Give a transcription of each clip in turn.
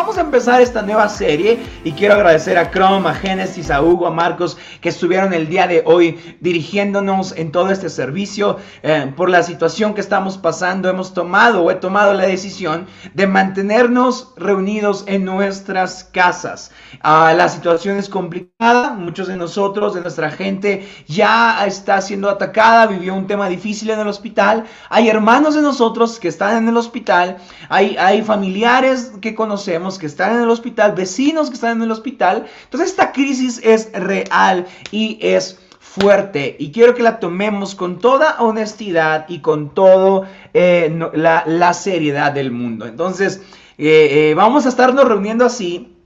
vamos a empezar esta nueva serie y quiero agradecer a Chrome, a Genesis, a Hugo, a Marcos que estuvieron el día de hoy dirigiéndonos en todo este servicio. Eh, por la situación que estamos pasando, hemos tomado o he tomado la decisión de mantenernos reunidos en nuestras casas. Ah, la situación es complicada, muchos de nosotros, de nuestra gente, ya está siendo atacada, vivió un tema difícil en el hospital. Hay hermanos de nosotros que están en el hospital, hay, hay familiares que conocemos que están en el hospital, vecinos que están en el hospital. Entonces esta crisis es real y es fuerte y quiero que la tomemos con toda honestidad y con toda eh, la, seriedad del mundo. Entonces eh, eh, vamos a estarnos reuniendo así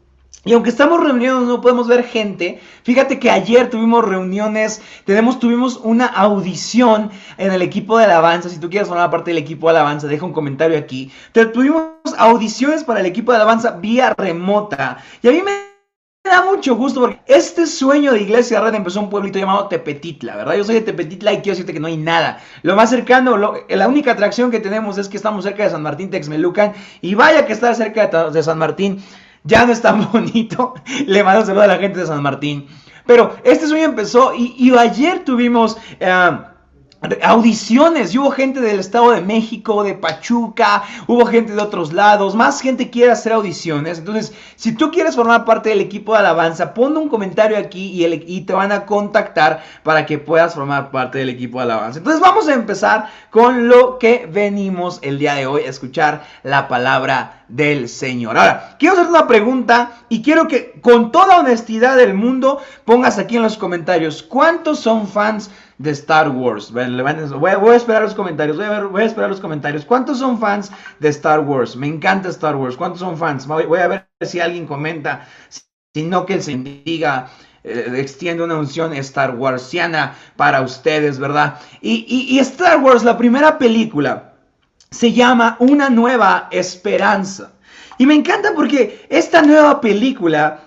y aunque estamos reunidos, no podemos ver gente. Fíjate que ayer tuvimos reuniones, tenemos, tuvimos una audición en el equipo de alabanza. Si tú quieres formar parte del equipo de alabanza, deja un comentario aquí. tuvimos audiciones para el equipo de alabanza vía remota. Y a mí me da mucho gusto porque este sueño de Iglesia Red empezó en un pueblito llamado Tepetitla, ¿verdad? Yo soy de Tepetitla y quiero decirte que no hay nada. Lo más cercano, la única atracción que tenemos es que estamos cerca de San Martín Texmelucan. Y vaya que estar cerca de San Martín ya no es tan bonito. Le mando un saludo a la gente de San Martín. Pero este sueño empezó y, ayer tuvimos... Eh, audiciones y hubo gente del Estado de México, de Pachuca, hubo gente de otros lados, más gente quiere hacer audiciones. Entonces, si tú quieres formar parte del equipo de alabanza, pon un comentario aquí y, y te van a contactar para que puedas formar parte del equipo de alabanza. Entonces, vamos a empezar con lo que venimos el día de hoy a escuchar la palabra del Señor. Ahora, quiero hacer una pregunta y quiero que con toda honestidad del mundo pongas aquí en los comentarios cuántos son fans de Star Wars. Voy a, esperar los comentarios. Voy a, ver, voy a, esperar los comentarios. ¿Cuántos son fans de Star Wars? Me encanta Star Wars. ¿Cuántos son fans? Voy, a ver si alguien comenta. Si no, que se diga. Eh, extiende una unción Star Warsiana para ustedes, ¿verdad? Y, y Star Wars, la primera película, se llama Una nueva esperanza. Y me encanta porque esta nueva película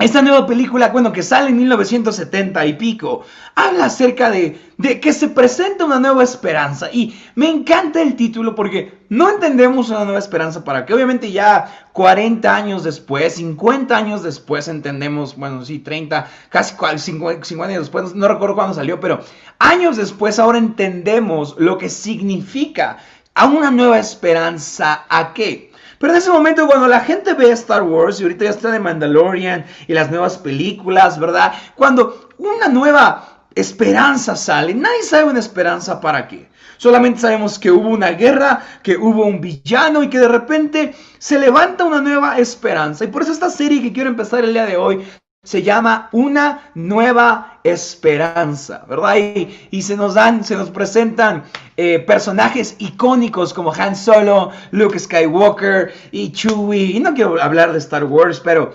esta nueva película, bueno, que sale en 1970 y pico, habla acerca de, que se presenta una nueva esperanza. Y me encanta el título porque no entendemos una nueva esperanza para que obviamente ya 40 años después, 50 años después entendemos, bueno, sí, 30, casi 50, 50 años después, no recuerdo cuándo salió, pero años después ahora entendemos lo que significa a una nueva esperanza a qué? Pero en ese momento, cuando la gente ve Star Wars, y ahorita ya está de Mandalorian y las nuevas películas, ¿verdad? Cuando una nueva esperanza sale, nadie sabe una esperanza para qué. Solamente sabemos que hubo una guerra, que hubo un villano y que de repente se levanta una nueva esperanza. Y por eso esta serie que quiero empezar el día de hoy se llama Una Nueva Esperanza, ¿verdad? Y, se nos dan, se nos presentan eh, personajes icónicos como Han Solo, Luke Skywalker y Chewie. Y no quiero hablar de Star Wars, pero,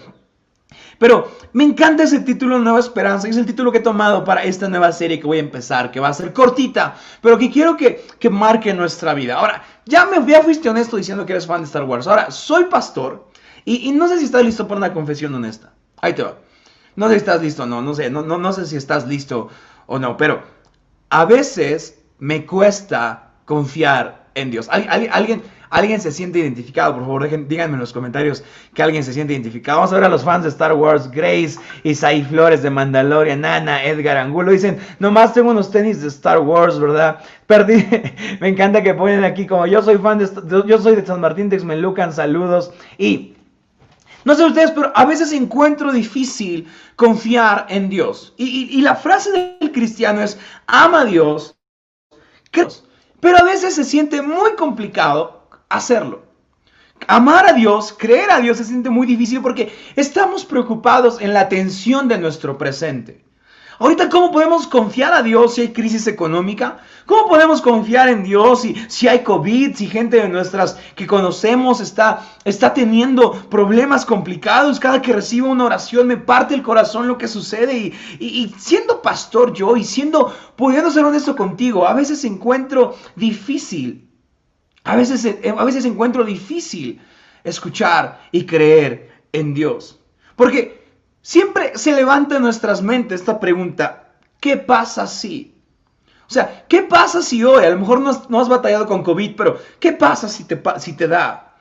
pero me encanta ese título Nueva Esperanza. Es el título que he tomado para esta nueva serie que voy a empezar, que va a ser cortita, pero que quiero que, que marque nuestra vida. Ahora, ya me ya fuiste honesto diciendo que eres fan de Star Wars. Ahora, soy pastor y, y no sé si estás listo para una confesión honesta. Ahí te va. No sé si estás listo o no, no sé, no, no, no sé si estás listo o no, pero a veces me cuesta confiar en Dios. alguien, alguien se siente identificado, por favor, díganme en los comentarios que alguien se siente identificado. Vamos a ver a los fans de Star Wars, Grace, Isaí Flores de Mandalorian, Nana, Edgar Angulo. Dicen, nomás tengo unos tenis de Star Wars, ¿verdad? Perdí. Me encanta que ponen aquí como yo soy fan de, yo soy de San Martín Texmelucan, saludos. Y no sé ustedes, pero a veces encuentro difícil confiar en Dios. Y, la frase del cristiano es, ama a Dios, pero a veces se siente muy complicado hacerlo. Amar a Dios, creer a Dios se siente muy difícil porque estamos preocupados en la atención de nuestro presente. Ahorita, ¿cómo podemos confiar a Dios si hay crisis económica? ¿Cómo podemos confiar en Dios si, si hay COVID, si gente de nuestras que conocemos está, está teniendo problemas complicados? Cada que recibo una oración me parte el corazón lo que sucede. Y, y siendo pastor yo y siendo, pudiendo ser honesto contigo, a veces encuentro difícil, a veces, a veces encuentro difícil escuchar y creer en Dios. Porque siempre se levanta en nuestras mentes esta pregunta, ¿qué pasa si? O sea, ¿qué pasa si hoy, a lo mejor no has, batallado con COVID, pero ¿qué pasa si te, si te da?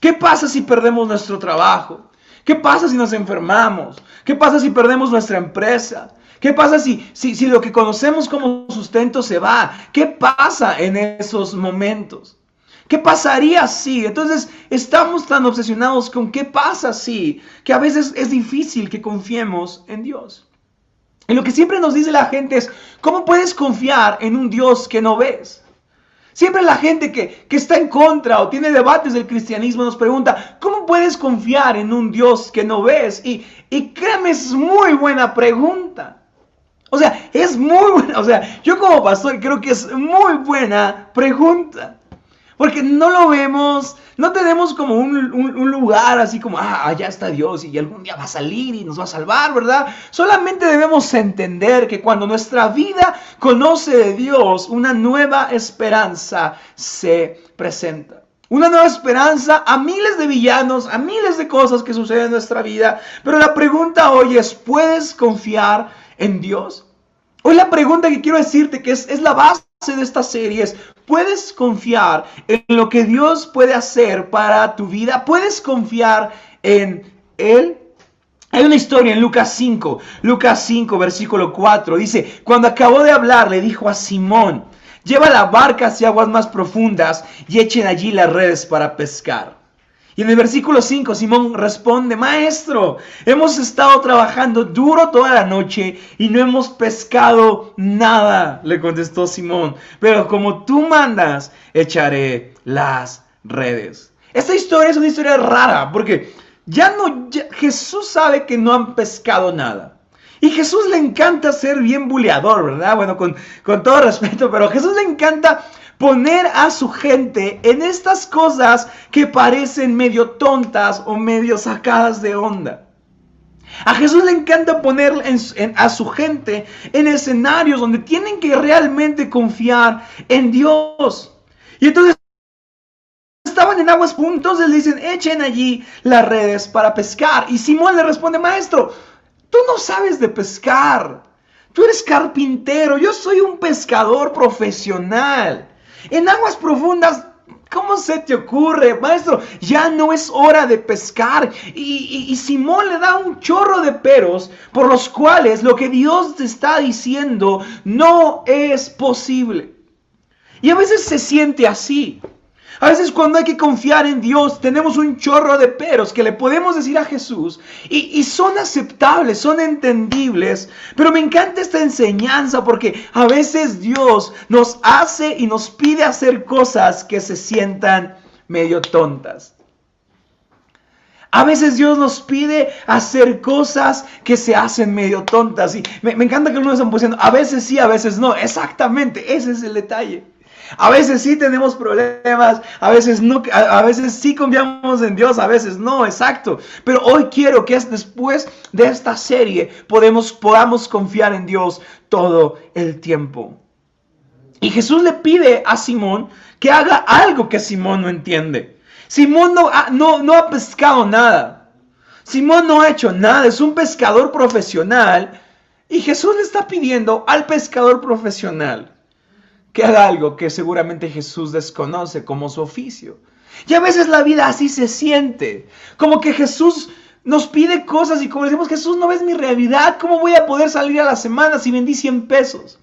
¿Qué pasa si perdemos nuestro trabajo? ¿Qué pasa si nos enfermamos? ¿Qué pasa si perdemos nuestra empresa? ¿Qué pasa si, si, si lo que conocemos como sustento se va? ¿Qué pasa en esos momentos? ¿Qué pasaría si? Entonces estamos tan obsesionados con qué pasa si, que a veces es difícil que confiemos en Dios. Y lo que siempre nos dice la gente es, ¿cómo puedes confiar en un Dios que no ves? Siempre la gente que, está en contra o tiene debates del cristianismo nos pregunta, ¿cómo puedes confiar en un Dios que no ves? Y, y créeme, es muy buena pregunta. O sea, es muy buena, o sea, yo como pastor creo que es muy buena pregunta. Porque no lo vemos, no tenemos como un, lugar así como, ah, allá está Dios y algún día va a salir y nos va a salvar, ¿verdad? Solamente debemos entender que cuando nuestra vida conoce de Dios, una nueva esperanza se presenta. Una nueva esperanza a miles de villanos, a miles de cosas que suceden en nuestra vida. Pero la pregunta hoy es, ¿puedes confiar en Dios? Hoy la pregunta que quiero decirte, que es, es la base de esta serie, es, ¿puedes confiar en lo que Dios puede hacer para tu vida? ¿Puedes confiar en Él? Hay una historia en Lucas 5, Lucas 5, versículo 4, dice, cuando acabó de hablar, le dijo a Simón, lleva la barca hacia aguas más profundas y echen allí las redes para pescar. Y en el versículo 5 Simón responde, Maestro, hemos estado trabajando duro toda la noche y no hemos pescado nada, le contestó Simón, pero como tú mandas, echaré las redes. Esta historia es una historia rara porque ya no, Jesús sabe que no han pescado nada. Y Jesús le encanta ser bien buleador, ¿verdad? Bueno, con, con todo respeto, pero Jesús le encanta poner a su gente en estas cosas que parecen medio tontas o medio sacadas de onda. A Jesús le encanta poner a su gente en escenarios donde tienen que realmente confiar en Dios. Y entonces estaban en aguas puntos, le dicen, echen allí las redes para pescar. Y Simón le responde, maestro, tú no sabes de pescar. Tú eres carpintero, yo soy un pescador profesional. En aguas profundas, ¿cómo se te ocurre, maestro? Ya no es hora de pescar. Y, Simón le da un chorro de peros por los cuales lo que Dios te está diciendo no es posible. Y a veces se siente así. A veces cuando hay que confiar en Dios tenemos un chorro de peros que le podemos decir a Jesús y, son aceptables, son entendibles. Pero me encanta esta enseñanza porque a veces Dios nos hace y nos pide hacer cosas que se sientan medio tontas. A veces Dios nos pide hacer cosas que se hacen medio tontas. Y me, encanta que uno están diciendo, a veces sí, a veces no. Exactamente, ese es el detalle. A veces sí tenemos problemas, a veces no, a, veces sí confiamos en Dios, a veces no, exacto. Pero hoy quiero que después de esta serie podamos confiar en Dios todo el tiempo. Y Jesús le pide a Simón que haga algo que Simón no entiende. Simón no, no, no ha pescado nada. Simón no ha hecho nada, es un pescador profesional. Y Jesús le está pidiendo al pescador profesional que haga algo que seguramente Jesús desconoce como su oficio. Y a veces la vida así se siente, como que Jesús nos pide cosas y como decimos, Jesús no ves mi realidad, ¿cómo voy a poder salir a la semana si vendí 100 pesos?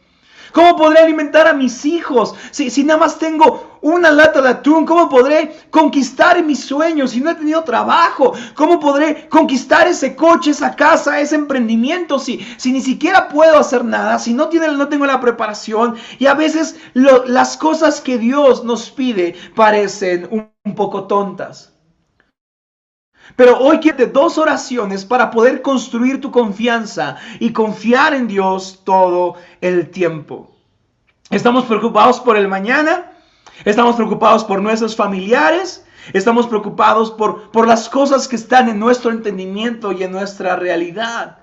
¿Cómo podré alimentar a mis hijos si, si nada más tengo una lata de atún? ¿Cómo podré conquistar mis sueños si no he tenido trabajo? ¿Cómo podré conquistar ese coche, esa casa, ese emprendimiento si, si ni siquiera puedo hacer nada? Si no, tiene, no tengo la preparación. Y a veces las cosas que Dios nos pide parecen un, un poco tontas. Pero hoy quiero dos oraciones para poder construir tu confianza y confiar en Dios todo el tiempo. Estamos preocupados por el mañana, estamos preocupados por nuestros familiares, estamos preocupados por, por las cosas que están en nuestro entendimiento y en nuestra realidad.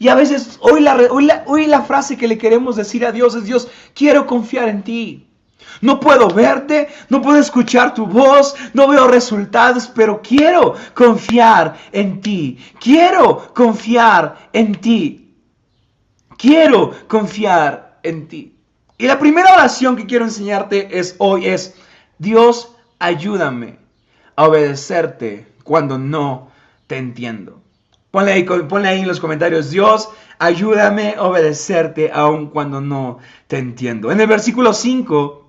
Y a veces hoy la, hoy, la, hoy la frase que le queremos decir a Dios es, Dios, quiero confiar en ti. No puedo verte, no puedo escuchar tu voz, no veo resultados, pero quiero confiar en ti. Quiero confiar en ti. Quiero confiar en ti. Y la primera oración que quiero enseñarte es hoy es, Dios, ayúdame a obedecerte cuando no te entiendo. Ponle ahí, ponle ahí en los comentarios, Dios, ayúdame a obedecerte aun cuando no te entiendo. En el versículo 5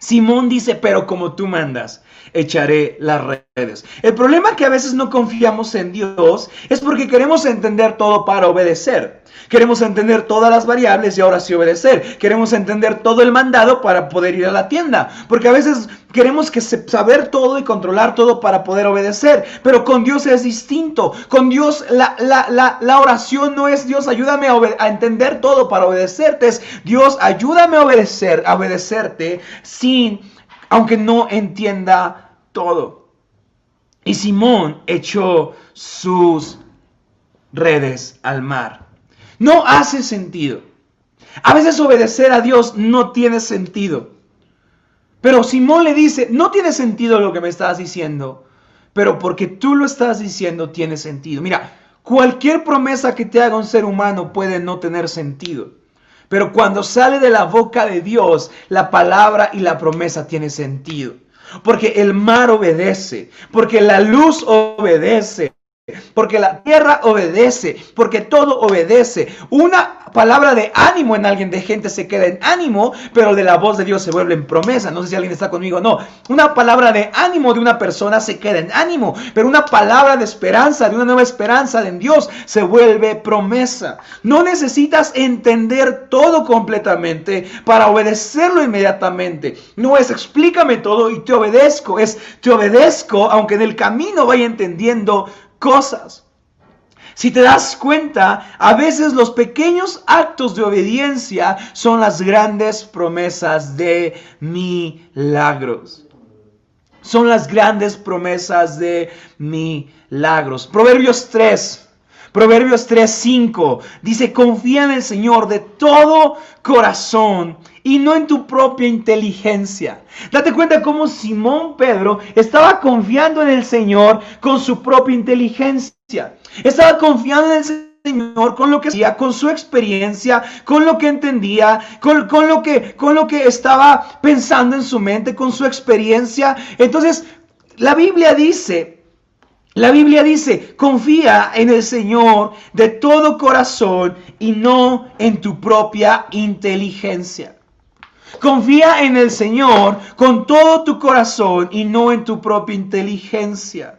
Simón dice, pero como tú mandas, echaré las redes. El problema que a veces no confiamos en Dios es porque queremos entender todo para obedecer. Queremos entender todas las variables y ahora sí obedecer. Queremos entender todo el mandado para poder ir a la tienda. Porque a veces queremos que saber todo y controlar todo para poder obedecer. Pero con Dios es distinto. Con Dios la, la, oración no es Dios ayúdame a, a, entender todo para obedecerte. Es Dios ayúdame a obedecer, a obedecerte sin, aunque no entienda todo. Y Simón echó sus redes al mar. No hace sentido. A veces obedecer a Dios no tiene sentido. Pero Simón le dice, no tiene sentido lo que me estás diciendo, pero porque tú lo estás diciendo tiene sentido. Mira, cualquier promesa que te haga un ser humano puede no tener sentido. Pero cuando sale de la boca de Dios, la palabra y la promesa tiene sentido. Porque el mar obedece, porque la luz obedece, porque la tierra obedece, porque todo obedece. Una palabra de ánimo en alguien de gente se queda en ánimo, pero de la voz de Dios se vuelve en promesa. No sé si alguien está conmigo o no. Una palabra de ánimo de una persona se queda en ánimo, pero una palabra de esperanza, de una nueva esperanza en Dios, se vuelve promesa. No necesitas entender todo completamente para obedecerlo inmediatamente. No es explícame todo y te obedezco, es te obedezco aunque en el camino vaya entendiendo cosas. Si te das cuenta, a veces los pequeños actos de obediencia son las grandes promesas de milagros. Son las grandes promesas de milagros. Proverbios 3. Proverbios 3:5 dice, confía en el Señor de todo corazón y no en tu propia inteligencia. Date cuenta cómo Simón Pedro estaba confiando en el Señor con su propia inteligencia. Estaba confiando en el Señor con lo que hacía, con su experiencia, con lo que entendía, con, con, lo que, con lo que estaba pensando en su mente, con su experiencia. Entonces, la Biblia dice la Biblia dice, confía en el Señor de todo corazón y no en tu propia inteligencia. Confía en el Señor con todo tu corazón y no en tu propia inteligencia.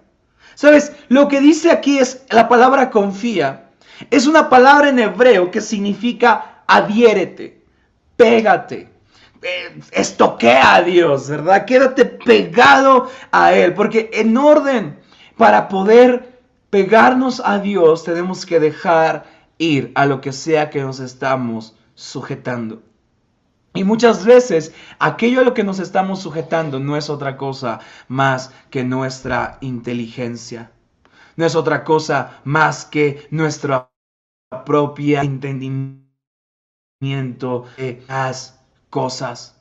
¿Sabes? Lo que dice aquí es la palabra confía. Es una palabra en hebreo que significa adhiérete, pégate, eh, estoquea a Dios, ¿verdad? Quédate pegado a Él, porque en orden para poder pegarnos a Dios tenemos que dejar ir a lo que sea que nos estamos sujetando. Y muchas veces aquello a lo que nos estamos sujetando no es otra cosa más que nuestra inteligencia. No es otra cosa más que nuestra propia entendimiento de las cosas.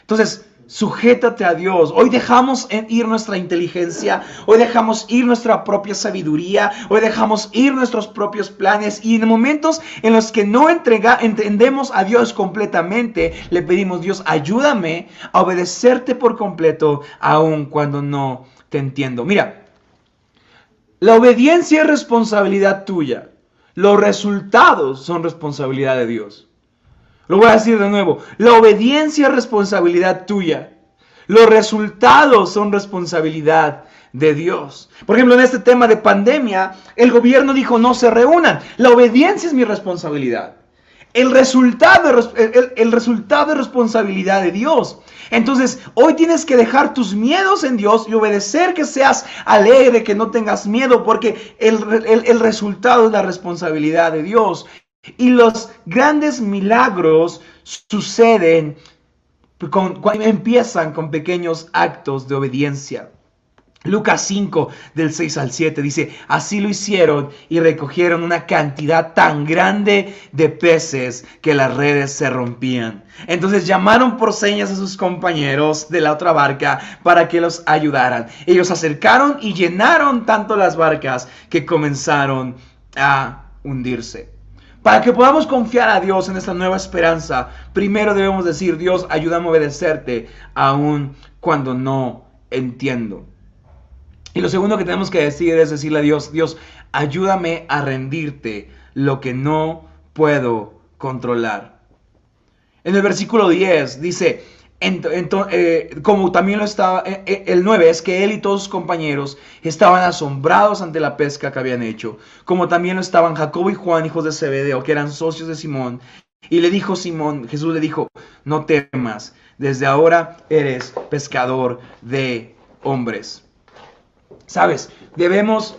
Entonces, Sujétate a Dios. Hoy dejamos ir nuestra inteligencia, hoy dejamos ir nuestra propia sabiduría, hoy dejamos ir nuestros propios planes y en momentos en los que no entrega, entendemos a Dios completamente, le pedimos, Dios, ayúdame a obedecerte por completo, aun cuando no te entiendo. Mira, la obediencia es responsabilidad tuya, los resultados son responsabilidad de Dios. Lo voy a decir de nuevo. La obediencia es responsabilidad tuya. Los resultados son responsabilidad de Dios. Por ejemplo, en este tema de pandemia, el gobierno dijo no se reúnan. La obediencia es mi responsabilidad. El resultado, el, resultado es responsabilidad de Dios. Entonces, hoy tienes que dejar tus miedos en Dios y obedecer que seas alegre, que no tengas miedo, porque el, el resultado es la responsabilidad de Dios. Y los grandes milagros suceden con, empiezan con pequeños actos de obediencia. Lucas 5 del 6 al 7 dice, así lo hicieron y recogieron una cantidad tan grande de peces que las redes se rompían. Entonces llamaron por señas a sus compañeros de la otra barca para que los ayudaran. Ellos acercaron y llenaron tanto las barcas que comenzaron a hundirse. Para que podamos confiar a Dios en esta nueva esperanza, primero debemos decir, Dios, ayúdame a obedecerte aun cuando no entiendo. Y lo segundo que tenemos que decir es decirle a Dios, Dios, ayúdame a rendirte lo que no puedo controlar. En el versículo 10 dice, eh, como también lo estaba, eh, eh, el 9 es que él y todos sus compañeros estaban asombrados ante la pesca que habían hecho, como también lo estaban Jacobo y Juan, hijos de Zebedeo, que eran socios de Simón. Y le dijo Simón, Jesús le dijo, no temas, desde ahora eres pescador de hombres. Sabes, debemos,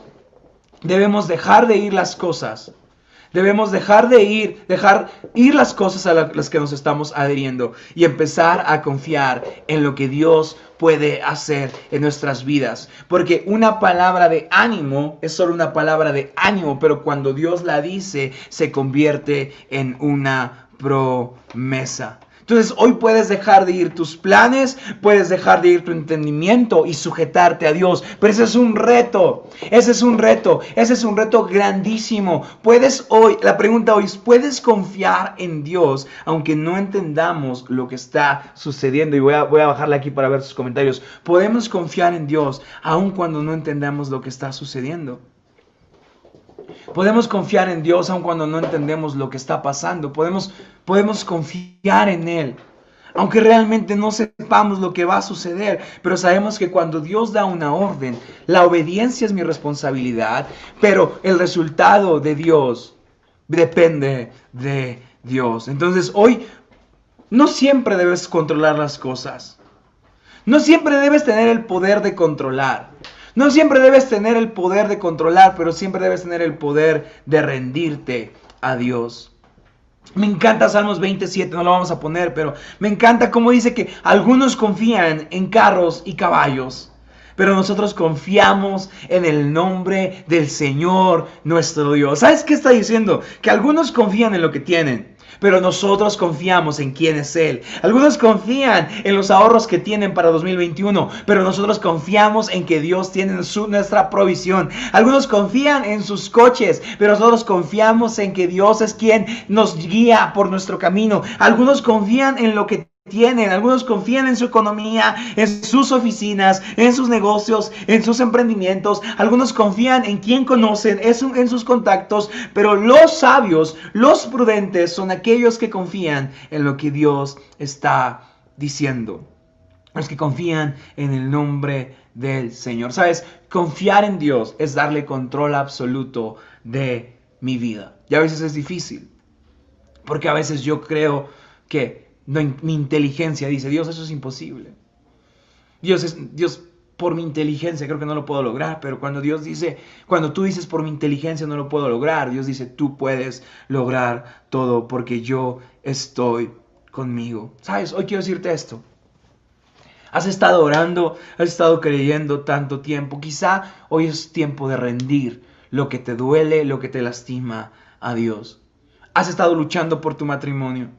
debemos dejar de ir las cosas. Debemos dejar de ir, dejar ir las cosas a las que nos estamos adheriendo y empezar a confiar en lo que Dios puede hacer en nuestras vidas. Porque una palabra de ánimo es solo una palabra de ánimo, pero cuando Dios la dice se convierte en una promesa. Entonces hoy puedes dejar de ir tus planes, puedes dejar de ir tu entendimiento y sujetarte a Dios. Pero ese es un reto, ese es un reto, ese es un reto grandísimo. Puedes hoy, la pregunta hoy es, ¿puedes confiar en Dios aunque no entendamos lo que está sucediendo? Y voy a, voy a bajarle aquí para ver sus comentarios. ¿Podemos confiar en Dios aun cuando no entendamos lo que está sucediendo? Podemos confiar en Dios aun cuando no entendemos lo que está pasando. Podemos, podemos confiar en Él. Aunque realmente no sepamos lo que va a suceder, pero sabemos que cuando Dios da una orden, la obediencia es mi responsabilidad, pero el resultado de Dios depende de Dios. Entonces hoy no siempre debes controlar las cosas. No siempre debes tener el poder de controlar. No siempre debes tener el poder de controlar, pero siempre debes tener el poder de rendirte a Dios. Me encanta Salmos 27, no lo vamos a poner, pero me encanta cómo dice que algunos confían en carros y caballos, pero nosotros confiamos en el nombre del Señor nuestro Dios. ¿Sabes qué está diciendo? Que algunos confían en lo que tienen, pero nosotros confiamos en quién es Él. Algunos confían en los ahorros que tienen para 2021, pero nosotros confiamos en que Dios tiene su, nuestra provisión. Algunos confían en sus coches, pero nosotros confiamos en que Dios es quien nos guía por nuestro camino. Algunos confían en lo que tienen, algunos confían en su economía, en sus oficinas, en sus negocios, en sus emprendimientos, algunos confían en quien conocen, en sus contactos, pero los sabios, los prudentes son aquellos que confían en lo que Dios está diciendo, los que confían en el nombre del Señor. Sabes, confiar en Dios es darle control absoluto de mi vida. Y a veces es difícil, porque a veces yo creo que mi inteligencia dice, Dios, eso es imposible. Dios, es, Dios, por mi inteligencia creo que no lo puedo lograr, pero cuando Dios dice, cuando tú dices por mi inteligencia no lo puedo lograr, Dios dice, tú puedes lograr todo porque yo estoy conmigo. ¿Sabes? Hoy quiero decirte esto. Has estado orando, has estado creyendo tanto tiempo. Quizá hoy es tiempo de rendir lo que te duele, lo que te lastima a Dios. Has estado luchando por tu matrimonio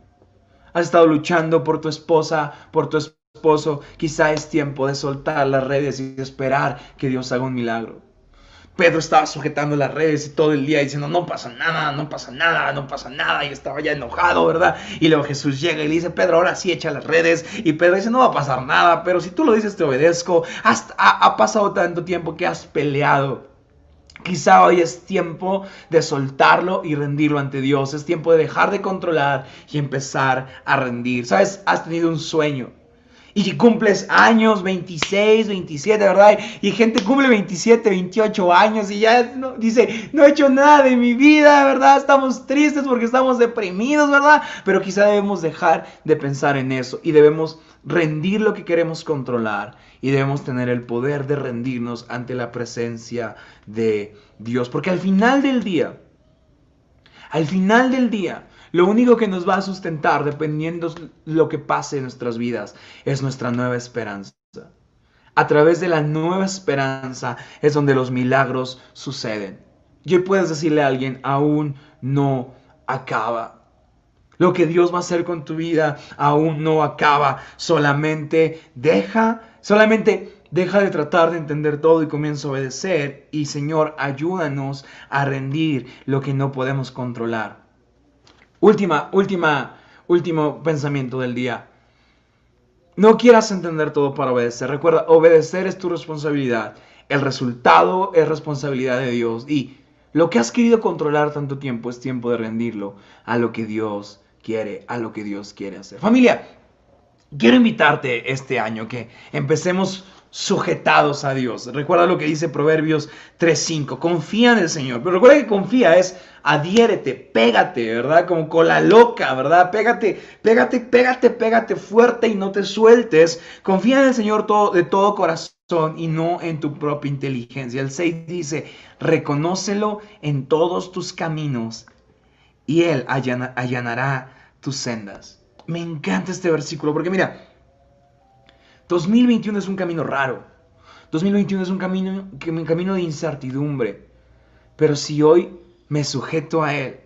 has estado luchando por tu esposa, por tu esposo, quizá es tiempo de soltar las redes y esperar que Dios haga un milagro. Pedro estaba sujetando las redes y todo el día diciendo, no pasa nada, no pasa nada, no pasa nada. Y estaba ya enojado, ¿verdad? Y luego Jesús llega y le dice, Pedro, ahora sí echa las redes. Y Pedro dice, no va a pasar nada, pero si tú lo dices te obedezco. Hasta, ha pasado tanto tiempo que has peleado. Quizá hoy es tiempo de soltarlo y rendirlo ante Dios. Es tiempo de dejar de controlar y empezar a rendir. Sabes, has tenido un sueño. Y cumples años, 26, 27, ¿verdad? Y gente cumple 27, 28 años y ya dice, no he hecho nada de mi vida, ¿verdad? Estamos tristes porque estamos deprimidos, ¿verdad? Pero quizá debemos dejar de pensar en eso y debemos rendir lo que queremos controlar y debemos tener el poder de rendirnos ante la presencia de Dios. Porque al final del día, al final del día, lo único que nos va a sustentar, dependiendo lo que pase en nuestras vidas, es nuestra nueva esperanza. A través de la nueva esperanza es donde los milagros suceden. Y hoy puedes decirle a alguien, aún no acaba. Lo que Dios va a hacer con tu vida aún no acaba. Solamente deja, solamente deja de tratar de entender todo y comienza a obedecer. Y Señor, ayúdanos a rendir lo que no podemos controlar. Última, última, último pensamiento del día. No quieras entender todo para obedecer. Recuerda, obedecer es tu responsabilidad. El resultado es responsabilidad de Dios. Y lo que has querido controlar tanto tiempo es tiempo de rendirlo a lo que Dios quiere, a lo que Dios quiere hacer. Familia, quiero invitarte este año que empecemos sujetados a Dios. Recuerda lo que dice Proverbios 3.5. Confía en el Señor. Pero recuerda que confía es adhiérete, pégate, ¿verdad? Como con la loca, ¿verdad? Pégate, pégate, pégate, pégate fuerte y no te sueltes. Confía en el Señor todo, de todo corazón y no en tu propia inteligencia. El 6 dice, reconócelo en todos tus caminos y Él allanará tus sendas. Me encanta este versículo porque mira, 2021 es un camino raro. 2021 es un camino, un camino de incertidumbre. Pero si hoy me sujeto a Él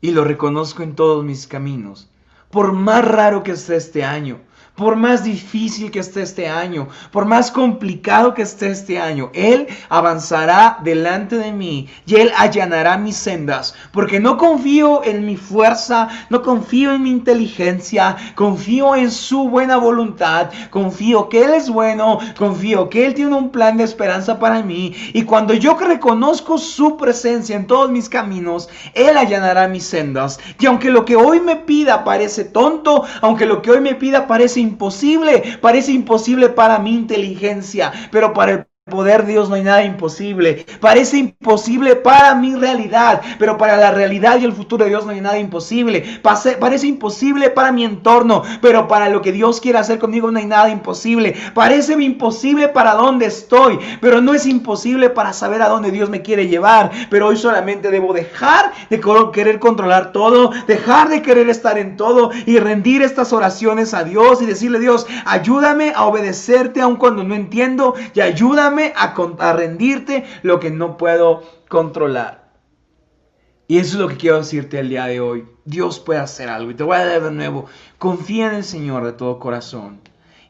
y lo reconozco en todos mis caminos, por más raro que esté este año, por más difícil que esté este año, por más complicado que esté este año, Él avanzará delante de mí y Él allanará mis sendas, porque no confío en mi fuerza, no confío en mi inteligencia, confío en su buena voluntad, confío que Él es bueno, confío que Él tiene un plan de esperanza para mí y cuando yo reconozco su presencia en todos mis caminos, Él allanará mis sendas. Y aunque lo que hoy me pida parece tonto, aunque lo que hoy me pida parece imposible, parece imposible para mi inteligencia, pero para el poder de Dios no hay nada imposible. Parece imposible para mi realidad, pero para la realidad y el futuro de Dios no hay nada imposible. parece imposible para mi entorno, pero para lo que Dios quiere hacer conmigo no hay nada imposible. Parece imposible para donde estoy, pero no es imposible para saber a dónde Dios me quiere llevar. Pero hoy solamente debo dejar de querer controlar todo, dejar de querer estar en todo y rendir estas oraciones a Dios y decirle Dios, ayúdame a obedecerte aun cuando no entiendo y ayúdame a, rendirte lo que no puedo controlar. Y eso es lo que quiero decirte el día de hoy. Dios puede hacer algo. Y te voy a dar de nuevo. Confía en el Señor de todo corazón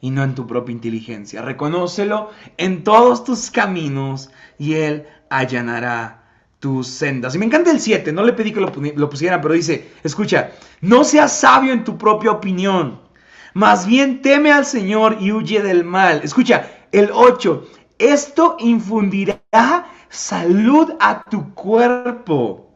y no en tu propia inteligencia. Reconócelo en todos tus caminos y Él allanará tus sendas. Y me encanta el 7. No le pedí que lo, pusieran, pero dice, escucha, no seas sabio en tu propia opinión. Más bien teme al Señor y huye del mal. Escucha, el 8. Esto infundirá salud a tu cuerpo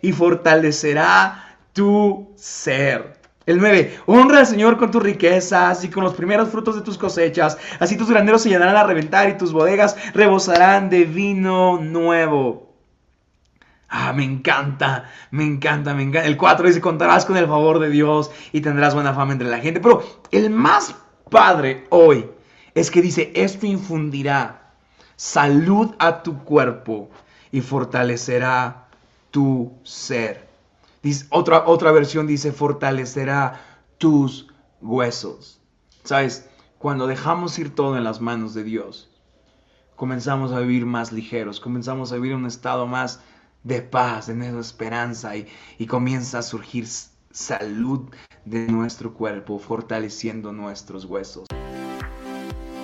y fortalecerá tu ser. El 9. Honra al Señor con tus riquezas y con los primeros frutos de tus cosechas. Así tus graneros se llenarán a reventar y tus bodegas rebosarán de vino nuevo. Ah, me encanta, me encanta, me encanta. El 4 dice, contarás con el favor de Dios y tendrás buena fama entre la gente. Pero el más padre hoy es que dice, esto infundirá salud a tu cuerpo y fortalecerá tu ser. otra, otra versión dice, fortalecerá tus huesos. ¿Sabes? Cuando dejamos ir todo en las manos de Dios, comenzamos a vivir más ligeros, comenzamos a vivir en un estado más de paz, de esperanza y, y comienza a surgir salud de nuestro cuerpo, fortaleciendo nuestros huesos.